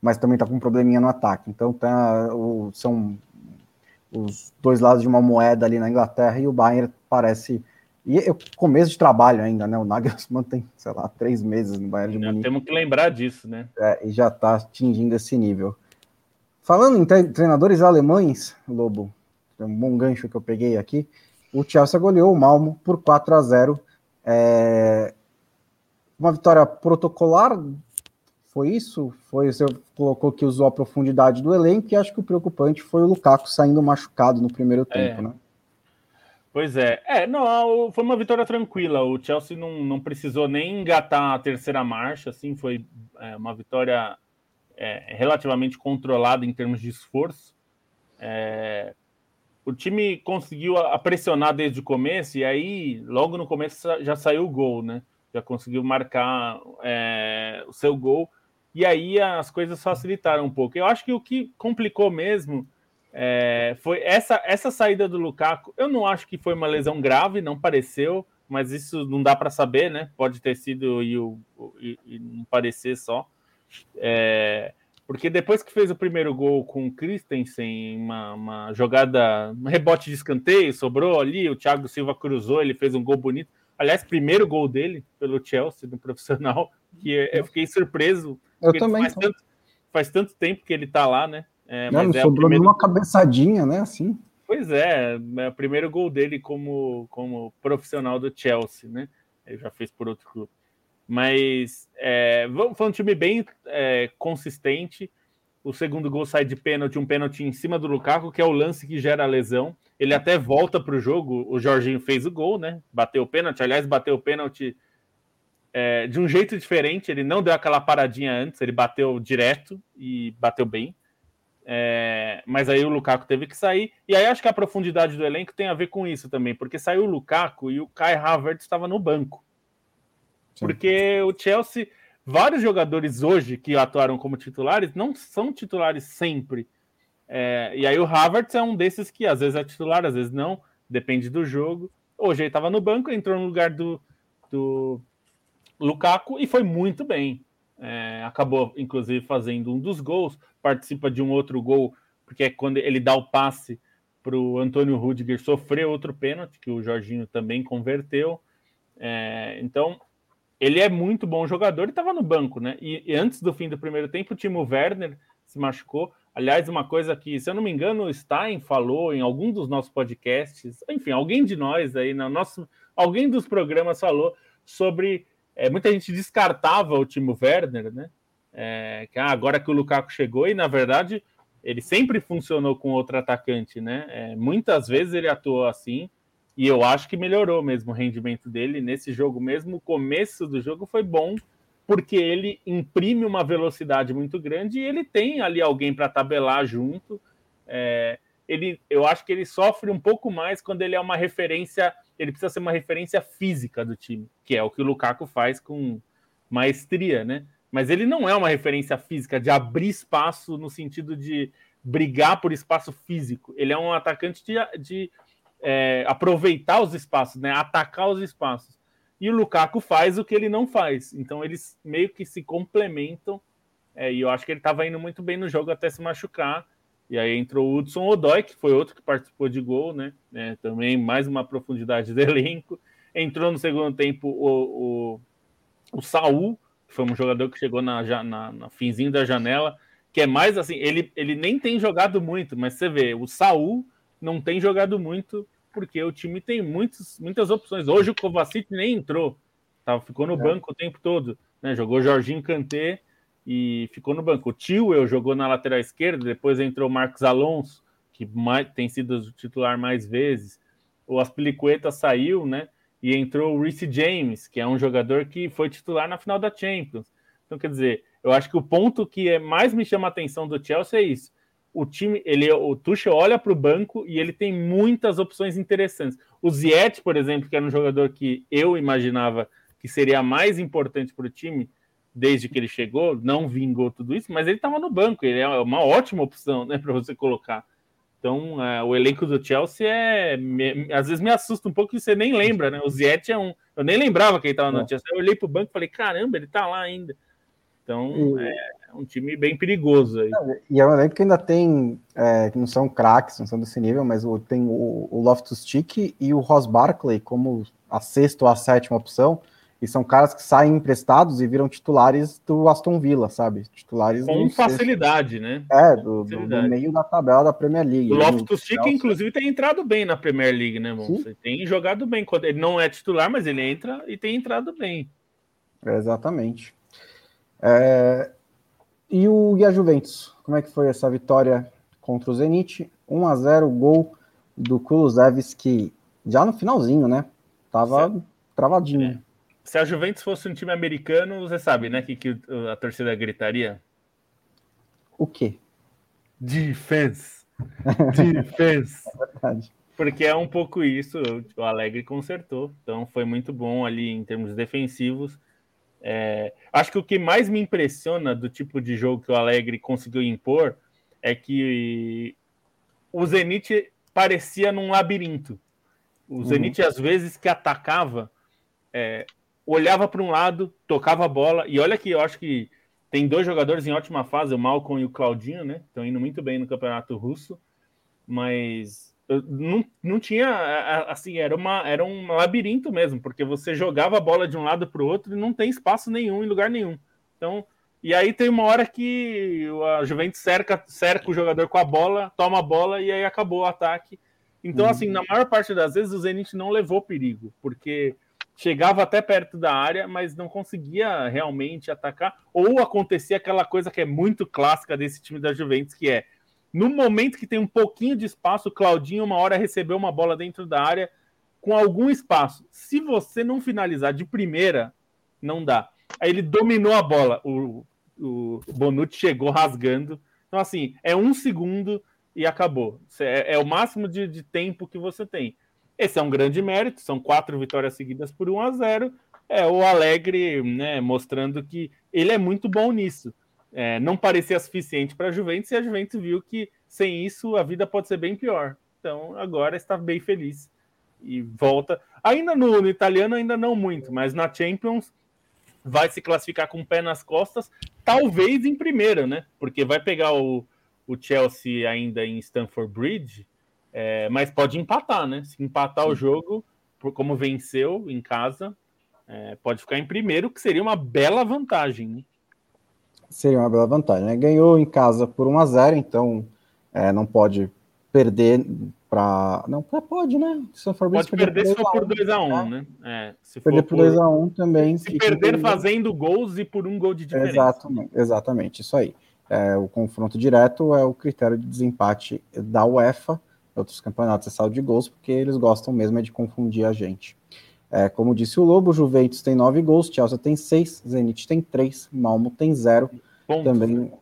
mas também está com um probleminha no ataque. Então tá, o, são os dois lados de uma moeda ali na Inglaterra e o Bayern parece e é começo de trabalho ainda, né? O Nagelsmann tem, sei lá, três meses no Bayern de Munique. Temos que lembrar disso, né? É, e já está atingindo esse nível. Falando em treinadores alemães, Lobo, é um bom gancho que eu peguei aqui. O Chelsea goleou o Malmo por 4 a 0. É, uma vitória protocolar, foi isso? Foi você colocou que usou a profundidade do elenco e acho que o preocupante foi o Lukaku saindo machucado no primeiro é. tempo, é. né? Pois é, é, não, foi uma vitória tranquila. O Chelsea não, não precisou nem engatar a terceira marcha, assim, foi é, uma vitória é, relativamente controlada em termos de esforço. É, o time conseguiu a pressionar desde o começo e aí, logo no começo, já saiu o gol, né? já conseguiu marcar é, o seu gol, e aí as coisas facilitaram um pouco. Eu acho que o que complicou mesmo é, foi essa, essa saída do Lukaku. Eu não acho que foi uma lesão grave, não pareceu, mas isso não dá para saber, né? Pode ter sido e, o, e, e não parecer só. É, porque depois que fez o primeiro gol com o Christensen, uma, uma jogada, um rebote de escanteio, sobrou ali, o Thiago Silva cruzou, ele fez um gol bonito. Aliás, primeiro gol dele pelo Chelsea no profissional, que eu fiquei surpreso. Eu também. Faz tanto, faz tanto, tempo que ele tá lá, né? É, não, não é sobrou primeiro... nenhuma cabeçadinha, né? Assim. Pois é, é o primeiro gol dele como, como profissional do Chelsea, né? Ele já fez por outro clube. Mas é, foi um time bem é, consistente. O segundo gol sai de pênalti, um pênalti em cima do Lukaku, que é o lance que gera a lesão. Ele até volta para o jogo. O Jorginho fez o gol, né? Bateu o pênalti. Aliás, bateu o pênalti é, de um jeito diferente. Ele não deu aquela paradinha antes, ele bateu direto e bateu bem. É, mas aí o Lukaku teve que sair. E aí acho que a profundidade do elenco tem a ver com isso também, porque saiu o Lukaku e o Kai Havertz estava no banco. Sim. Porque o Chelsea vários jogadores hoje que atuaram como titulares não são titulares sempre. É, e aí o Havertz é um desses que às vezes é titular, às vezes não, depende do jogo. Hoje ele estava no banco, entrou no lugar do, do Lukaku e foi muito bem. É, acabou, inclusive, fazendo um dos gols, participa de um outro gol, porque é quando ele dá o passe para o Antônio Rudiger sofrer outro pênalti, que o Jorginho também converteu. É, então, ele é muito bom jogador e estava no banco, né? E, e, antes do fim do primeiro tempo, o Timo Werner se machucou. Aliás, uma coisa que, se eu não me engano, o Stein falou em algum dos nossos podcasts, enfim, alguém de nós aí, no nosso, alguém dos programas falou sobre. É, muita gente descartava o Timo Werner, né? É, que ah, agora que o Lukaku chegou, e na verdade ele sempre funcionou com outro atacante, né? É, muitas vezes ele atuou assim, e eu acho que melhorou mesmo o rendimento dele nesse jogo mesmo. O começo do jogo foi bom, porque ele imprime uma velocidade muito grande e ele tem ali alguém para tabelar junto. É, ele, eu acho que ele sofre um pouco mais quando ele é uma referência, ele precisa ser uma referência física do time, que é o que o Lukaku faz com maestria, né? Mas ele não é uma referência física de abrir espaço no sentido de brigar por espaço físico. Ele é um atacante de, de é, aproveitar os espaços, né? Atacar os espaços. E o Lukaku faz o que ele não faz. Então eles meio que se complementam. É, e eu acho que ele estava indo muito bem no jogo até se machucar. E aí entrou o Hudson Odoi, que foi outro que participou de gol, né? É, também mais uma profundidade do elenco. Entrou no segundo tempo o, o, o Saul, que foi um jogador que chegou na, na, na finzinho da janela, que é mais assim, ele, ele nem tem jogado muito, mas você vê, o Saul não tem jogado muito, porque o time tem muitos, muitas opções. Hoje o Kovacic nem entrou, tá? ficou no é. banco o tempo todo. Né? Jogou Jorginho Kanté e ficou no banco. O Tio jogou na lateral esquerda, depois entrou o Marcos Alonso, que mais, tem sido titular mais vezes. O Aspilicueta saiu, né? E entrou o Reece James, que é um jogador que foi titular na final da Champions. Então, quer dizer, eu acho que o ponto que é, mais me chama a atenção do Chelsea é isso o time, ele, o Tuchel olha para o banco e ele tem muitas opções interessantes. O Ziet, por exemplo, que era um jogador que eu imaginava que seria mais importante para o time desde que ele chegou, não vingou tudo isso, mas ele estava no banco, ele é uma ótima opção, né, para você colocar. Então, é, o elenco do Chelsea é, me, às vezes me assusta um pouco que você nem lembra, né? O Ziet é um, eu nem lembrava que ele estava no é. Chelsea. Eu olhei para o banco e falei, caramba, ele está lá ainda. Então, e... é, é um time bem perigoso aí. E é um elenco que ainda tem, é, que não são craques, não são desse nível, mas tem o, o Loftus-Cheek e o Ross Barkley como a sexta ou a sétima opção, e são caras que saem emprestados e viram titulares do Aston Villa, sabe? Titulares com facilidade, sexto. né? É, do, do, do, meio da tabela da Premier League. O Loftus-Cheek, inclusive, tem entrado bem na Premier League, né, Monstro? Tem jogado bem. Ele não é titular, mas ele entra e tem entrado bem. É, exatamente. É, e o e a Juventus? Como é que foi essa vitória contra o Zenit? 1 a 0 gol do Kulusevski já no finalzinho, né? Tava se, travadinho. É. Se a Juventus fosse um time americano, você sabe, né? Que, que a torcida gritaria? O quê? Defense. Defense. é verdade. Porque é um pouco isso, o Alegre consertou. Então foi muito bom ali em termos defensivos. É, acho que o que mais me impressiona do tipo de jogo que o Alegre conseguiu impor é que o Zenit parecia num labirinto. O uhum. Zenit, às vezes, que atacava, é, olhava para um lado, tocava a bola, e olha que eu acho que tem dois jogadores em ótima fase, o Malcolm e o Claudinho, né? Estão indo muito bem no campeonato russo, mas não, não tinha assim era uma era um labirinto mesmo porque você jogava a bola de um lado para o outro e não tem espaço nenhum em lugar nenhum então e aí tem uma hora que a Juventus cerca cerca o jogador com a bola toma a bola e aí acabou o ataque então uhum. assim na maior parte das vezes o Zenit não levou perigo porque chegava até perto da área mas não conseguia realmente atacar ou acontecia aquela coisa que é muito clássica desse time da Juventus que é no momento que tem um pouquinho de espaço, Claudinho, uma hora, recebeu uma bola dentro da área com algum espaço. Se você não finalizar de primeira, não dá. Aí ele dominou a bola. O, o Bonucci chegou rasgando. Então, assim, é um segundo e acabou. É, é o máximo de, de, tempo que você tem. Esse é um grande mérito. São quatro vitórias seguidas por 1 a 0 É o Alegre né, mostrando que ele é muito bom nisso. é, não parecia suficiente para a Juventus e a Juventus viu que sem isso a vida pode ser bem pior. Então agora está bem feliz e volta. Ainda no, no italiano, ainda não muito, mas na Champions vai se classificar com o pé nas costas, talvez em primeira, né? Porque vai pegar o, o Chelsea ainda em Stamford Bridge, é, mas pode empatar, né? Se empatar Sim. o jogo, por como venceu em casa, é, pode ficar em primeiro, que seria uma bela vantagem. Né? Seria uma bela vantagem. Né? Ganhou em casa por 1 a 0 então é, não pode perder para. Não, pode, né? Se for pode perder se for por 2x1, né? É, se perder por 2x1 também. Se perder fazendo gols e por um gol de diferença. Exatamente, exatamente isso aí. É, o confronto direto é o critério de desempate da UEFA. Outros campeonatos é saldo de gols, porque eles gostam mesmo é de confundir a gente. É, como disse o Lobo, Juventus tem 9 gols, Chelsea tem 6, Zenit tem 3, Malmo tem 0. Também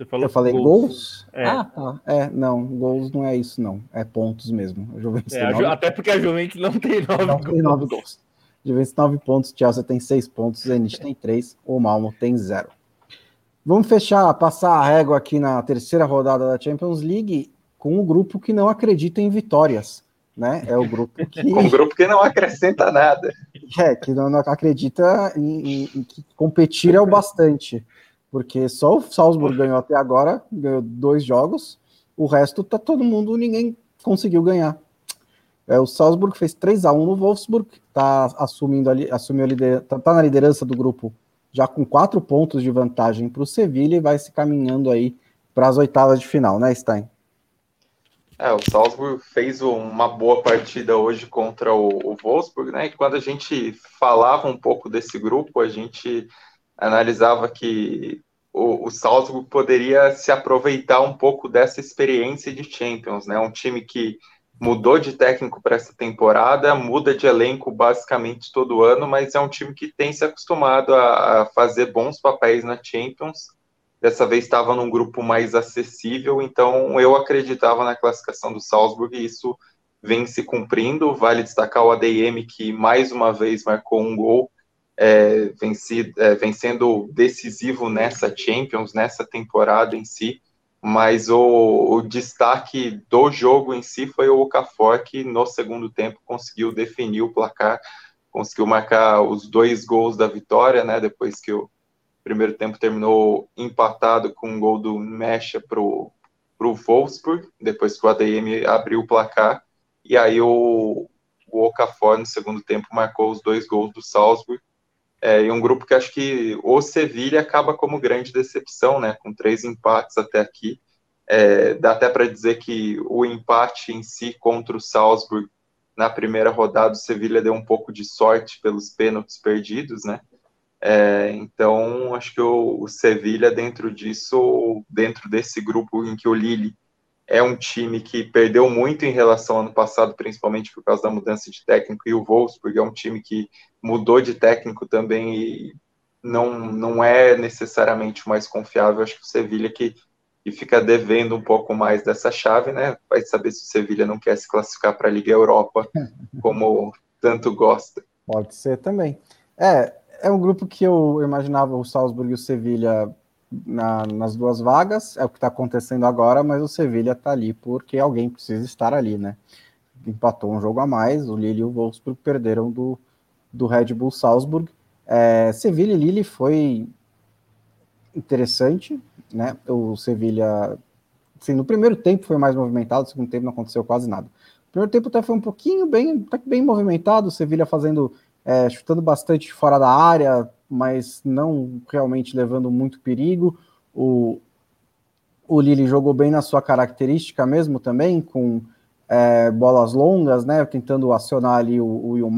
você falou eu falei gols? gols? É. Ah, tá. É, não, gols não é isso, não. É pontos mesmo. Juventus é, nove... Até porque a Juventus não tem nove não gols. Tem nove gols. Juventus nove pontos, Chelsea tem seis pontos, Zenit tem três, o Malmo tem zero. Vamos fechar, passar a régua aqui na terceira rodada da Champions League com o um grupo que não acredita em vitórias. Né? É o grupo que. um grupo que não acrescenta nada. É, que não, não acredita em, em, em que competir é o bastante porque só o Salzburg ganhou até agora, ganhou dois jogos, o resto tá todo mundo, ninguém conseguiu ganhar. É, o Salzburg fez 3 a 1 no Wolfsburg, tá assumindo ali, assumiu a liderança, tá, tá, na liderança do grupo já com quatro pontos de vantagem para o Sevilha e vai se caminhando aí para as oitavas de final, né, Stein? É, o Salzburg fez uma boa partida hoje contra o, o Wolfsburg, né? E quando a gente falava um pouco desse grupo, a gente analisava que o, o Salzburg poderia se aproveitar um pouco dessa experiência de Champions, né? Um time que mudou de técnico para essa temporada, muda de elenco basicamente todo ano, mas é um time que tem se acostumado a, a fazer bons papéis na Champions. Dessa vez estava num grupo mais acessível, então eu acreditava na classificação do Salzburg e isso vem se cumprindo. Vale destacar o ADM que mais uma vez marcou um gol é, se, é, vem sendo decisivo nessa Champions, nessa temporada em si, mas o, o, destaque do jogo em si foi o Okafor, que no segundo tempo conseguiu definir o placar, conseguiu marcar os dois gols da vitória, né, depois que o primeiro tempo terminou empatado com um gol do Mecha para o Wolfsburg, depois que o ADM abriu o placar, e aí o, o Okafor no segundo tempo marcou os dois gols do Salzburg, é, e um grupo que acho que o Sevilha acaba como grande decepção, né? Com três empates até aqui. É, dá até para dizer que o empate em si contra o Salzburg na primeira rodada, o Sevilha deu um pouco de sorte pelos pênaltis perdidos, né? É, então, acho que o, o Sevilha, dentro disso, dentro desse grupo em que o Lille é um time que perdeu muito em relação ao ano passado, principalmente por causa da mudança de técnico, e o Wolfsburg é um time que mudou de técnico também e não, não é necessariamente o mais confiável. Acho que o Sevilha que, que fica devendo um pouco mais dessa chave, né? Vai saber se o Sevilha não quer se classificar para a Liga Europa, como tanto gosta. Pode ser também. É, é um grupo que eu imaginava o Salzburg e o Sevilha na, nas duas vagas, é o que está acontecendo agora, mas o Sevilha está ali porque alguém precisa estar ali, né? Empatou um jogo a mais, o Lille e o Wolfsburg perderam do, do Red Bull Salzburg. É, Sevilha e Lille foi interessante, né? O Sevilha, assim, no primeiro tempo foi mais movimentado, no segundo tempo não aconteceu quase nada. O primeiro tempo até foi um pouquinho bem, bem movimentado, o Sevilha fazendo, é, chutando bastante fora da área, mas não realmente levando muito perigo. O, o Lille jogou bem na sua característica mesmo também, com é, bolas longas, né, tentando acionar ali o, o.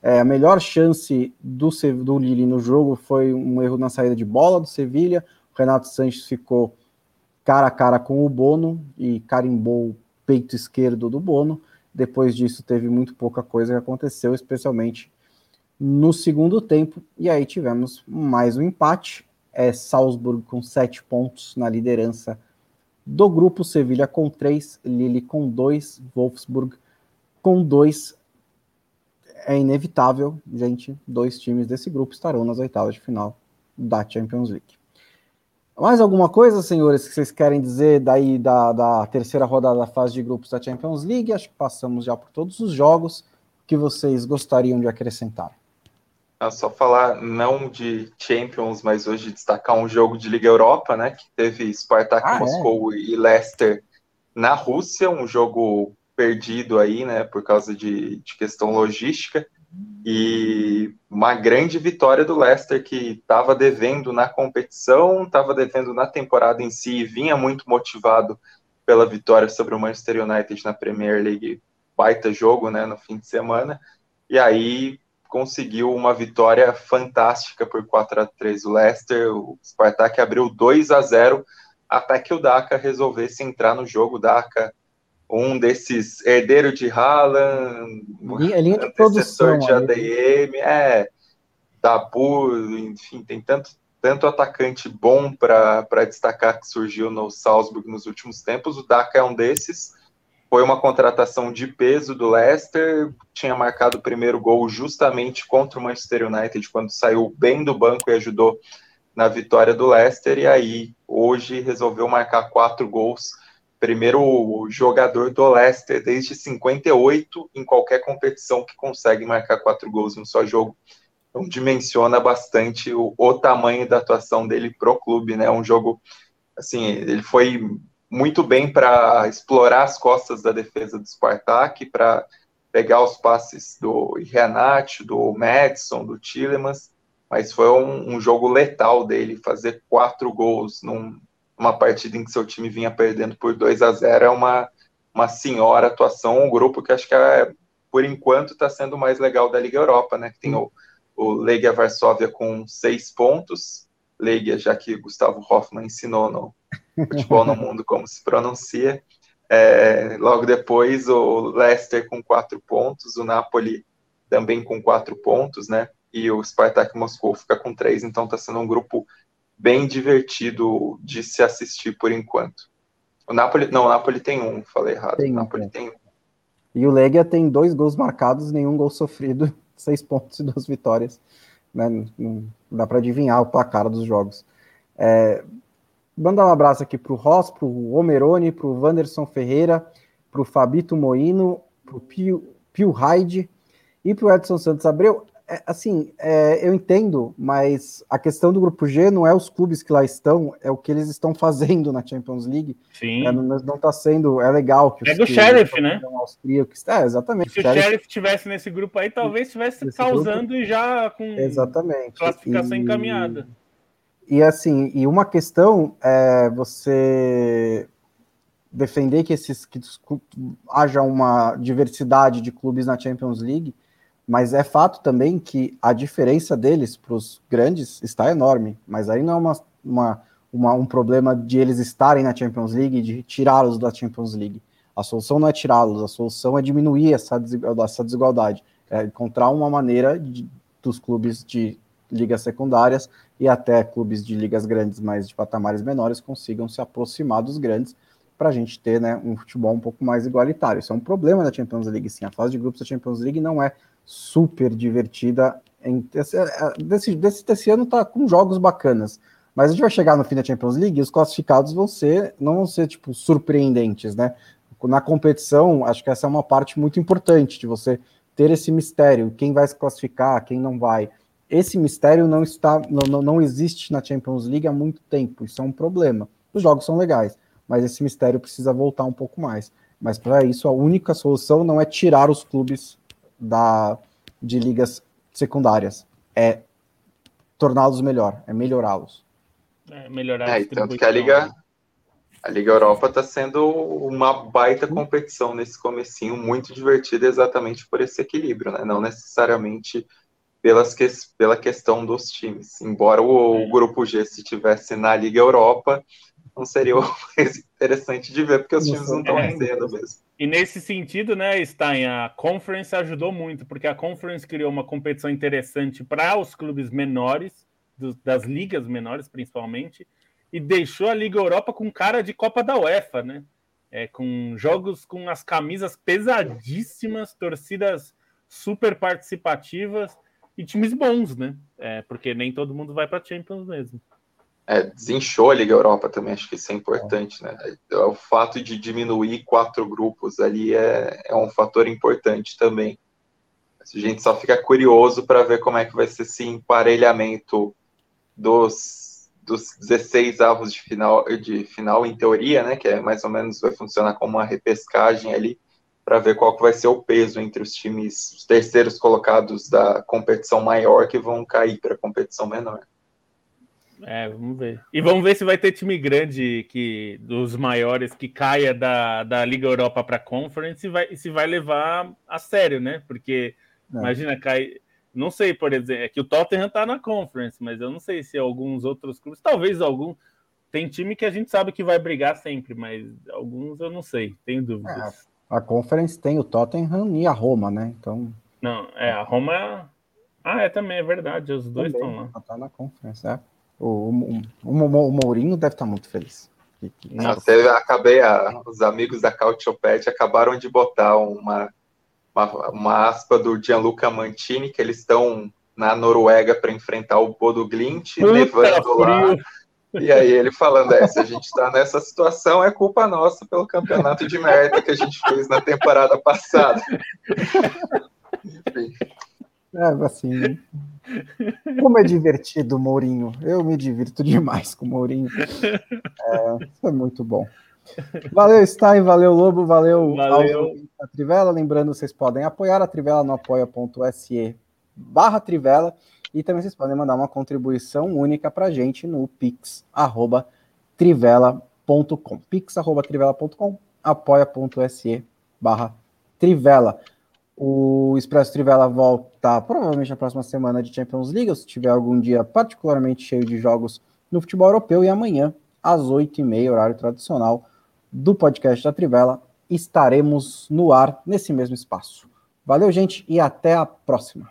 É, a melhor chance do, do Lille no jogo foi um erro na saída de bola do Sevilha. O Renato Sanches ficou cara a cara com o Bono e carimbou o peito esquerdo do Bono. Depois disso, teve muito pouca coisa que aconteceu, especialmente no segundo tempo. E aí tivemos mais um empate. É Salzburg com sete pontos na liderança do grupo, Sevilha com três, Lille com dois, Wolfsburg com dois. É inevitável, gente, dois times desse grupo estarão nas oitavas de final da Champions League. Mais alguma coisa, senhores, que vocês querem dizer daí da, da terceira rodada da fase de grupos da Champions League? Acho que passamos já por todos os jogos que vocês gostariam de acrescentar. É só falar não de Champions, mas hoje destacar um jogo de Liga Europa, né? Que teve Spartak ah, é? Moscou é? e Leicester na Rússia, um jogo perdido aí, né? Por causa de, de questão logística e uma grande vitória do Leicester que estava devendo na competição, estava devendo na temporada em si e vinha muito motivado pela vitória sobre o Manchester United na Premier League, baita jogo, né, no fim de semana. E aí conseguiu uma vitória fantástica por 4 a 3 o Leicester, o Spartak abriu 2 a 0 até que o Daka resolvesse entrar no jogo, Daka um desses herdeiros de Haaland, linha, linha de produção de ADM, é, Dabu, enfim, tem tanto, tanto atacante bom para destacar que surgiu no Salzburg nos últimos tempos. O Daka é um desses. Foi uma contratação de peso do Leicester, tinha marcado o primeiro gol justamente contra o Manchester United, quando saiu bem do banco e ajudou na vitória do Leicester, e aí hoje resolveu marcar quatro gols primeiro jogador do Leicester desde 58 em qualquer competição que consegue marcar quatro gols em um só jogo. Então dimensiona bastante o, o tamanho da atuação dele pro clube, né? Um jogo assim, ele foi muito bem para explorar as costas da defesa do Spartak, para pegar os passes do Renato, do Madison, do Tillemans, mas foi um, um, jogo letal dele, fazer quatro gols num, uma partida em que seu time vinha perdendo por 2 a 0 é uma, uma senhora atuação, um grupo que acho que é, por enquanto está sendo o mais legal da Liga Europa, né? Que tem o, o Legia Varsóvia com seis pontos, Legia, já que Gustavo Hoffmann ensinou no futebol no mundo como se pronuncia. É, logo depois o Leicester com quatro pontos, o Napoli também com quatro pontos, né? E o Spartak Moscou fica com três, então está sendo um grupo bem divertido de se assistir por enquanto. O Napoli, não, o Napoli tem um, falei errado. Tem, o Napoli é. tem um. E o Legia tem dois gols marcados, nenhum gol sofrido, seis pontos e duas vitórias. Né? Não dá para adivinhar o placar dos jogos. É, mandar um abraço aqui para o Ross, para o Omerone, para o Wanderson Ferreira, para o Fabito Moino, para o Pio, Pio Hyde e para o Edson Santos Abreu é, assim, é, eu entendo, mas a questão do grupo G não é os clubes que lá estão, é o que eles estão fazendo na Champions League. Sim. É, não está sendo. É legal que Pega o Sheriff, né? Austríacos, é, exatamente. Se o Sheriff, Sheriff tivesse nesse grupo aí, talvez estivesse causando grupo, já com exatamente. classificação e, encaminhada. E assim, e uma questão é você defender que esses que haja uma diversidade de clubes na Champions League mas é fato também que a diferença deles para os grandes está enorme. Mas aí não é uma, uma, uma, um problema de eles estarem na Champions League, de tirá-los da Champions League. A solução não é tirá-los, a solução é diminuir essa desigualdade, essa desigualdade é encontrar uma maneira de, dos clubes de ligas secundárias e até clubes de ligas grandes, mas de patamares menores, consigam se aproximar dos grandes para a gente ter né, um futebol um pouco mais igualitário. Isso é um problema da Champions League, sim. A fase de grupos da Champions League não é super divertida. Em, desse, desse, desse ano tá com jogos bacanas. Mas a gente vai chegar no fim da Champions League e os classificados vão ser, não vão ser, tipo, surpreendentes, né? Na competição, acho que essa é uma parte muito importante de você ter esse mistério, quem vai se classificar, quem não vai. Esse mistério não está, não, não existe na Champions League há muito tempo, isso é um problema. Os jogos são legais, mas esse mistério precisa voltar um pouco mais. Mas para isso, a única solução não é tirar os clubes da, de ligas secundárias. É torná-los melhor, é melhorá-los. É, melhorar é, tanto que a Liga, a Liga Europa está sendo uma baita competição nesse comecinho, muito divertida exatamente por esse equilíbrio, né? Não necessariamente pelas que, pela questão dos times. Embora o, o, grupo G se tivesse na Liga Europa, não seria interessante de ver, porque os times não estão é, rendendo mesmo. E nesse sentido, né, Stein, a Conference ajudou muito, porque a Conference criou uma competição interessante para os clubes menores, dos, das ligas menores principalmente, e deixou a Liga Europa com cara de Copa da UEFA, né? É, com jogos com as camisas pesadíssimas, torcidas super participativas e times bons, né? É, porque nem todo mundo vai para Champions mesmo. É, desinchou a Liga Europa também, acho que isso é importante, né? O fato de diminuir quatro grupos ali é, é um fator importante também. A gente só fica curioso para ver como é que vai ser esse emparelhamento dos, dos 16 avos de final, de final, em teoria, né? Que é mais ou menos vai funcionar como uma repescagem ali, para ver qual que vai ser o peso entre os times, os terceiros colocados da competição maior que vão cair para a competição menor. É, vamos ver. E vamos ver se vai ter time grande que dos maiores que caia da, da Liga Europa para a Conference e vai, se vai levar a sério, né? Porque é. imagina cai, não sei, por exemplo, é que o Tottenham tá na Conference, mas eu não sei se alguns outros clubes, talvez algum tem time que a gente sabe que vai brigar sempre, mas alguns eu não sei, tenho dúvidas. É, a Conference tem o Tottenham e a Roma, né? Então Não, é a Roma Ah, é também é verdade, os dois estão lá. Tá na Conference, é. O, o, o, Mourinho deve estar muito feliz. Até acabei, a, os amigos da Cautiopet acabaram de botar uma, uma, uma, aspa do Gianluca Mantini, que eles estão na Noruega para enfrentar o Bodo Glint, nevando lá. E aí ele falando, é, se a gente está nessa situação, é culpa nossa pelo campeonato de merda que a gente fez na temporada passada. Enfim. É, assim, como é divertido o Mourinho. Eu me divirto demais com o Mourinho. É, é muito bom. Valeu, Stein, valeu, Lobo, valeu, valeu. a Trivela. Lembrando, vocês podem apoiar a Trivela no apoia.se barra Trivela e também vocês podem mandar uma contribuição única para gente no pix arroba trivela.com pix arroba trivela.com apoia.se barra Trivela. O Expresso Trivela volta provavelmente na próxima semana de Champions League, se tiver algum dia particularmente cheio de jogos no futebol europeu. E amanhã, às 8h30, horário tradicional do podcast da Trivela, estaremos no ar nesse mesmo espaço. Valeu, gente, e até a próxima.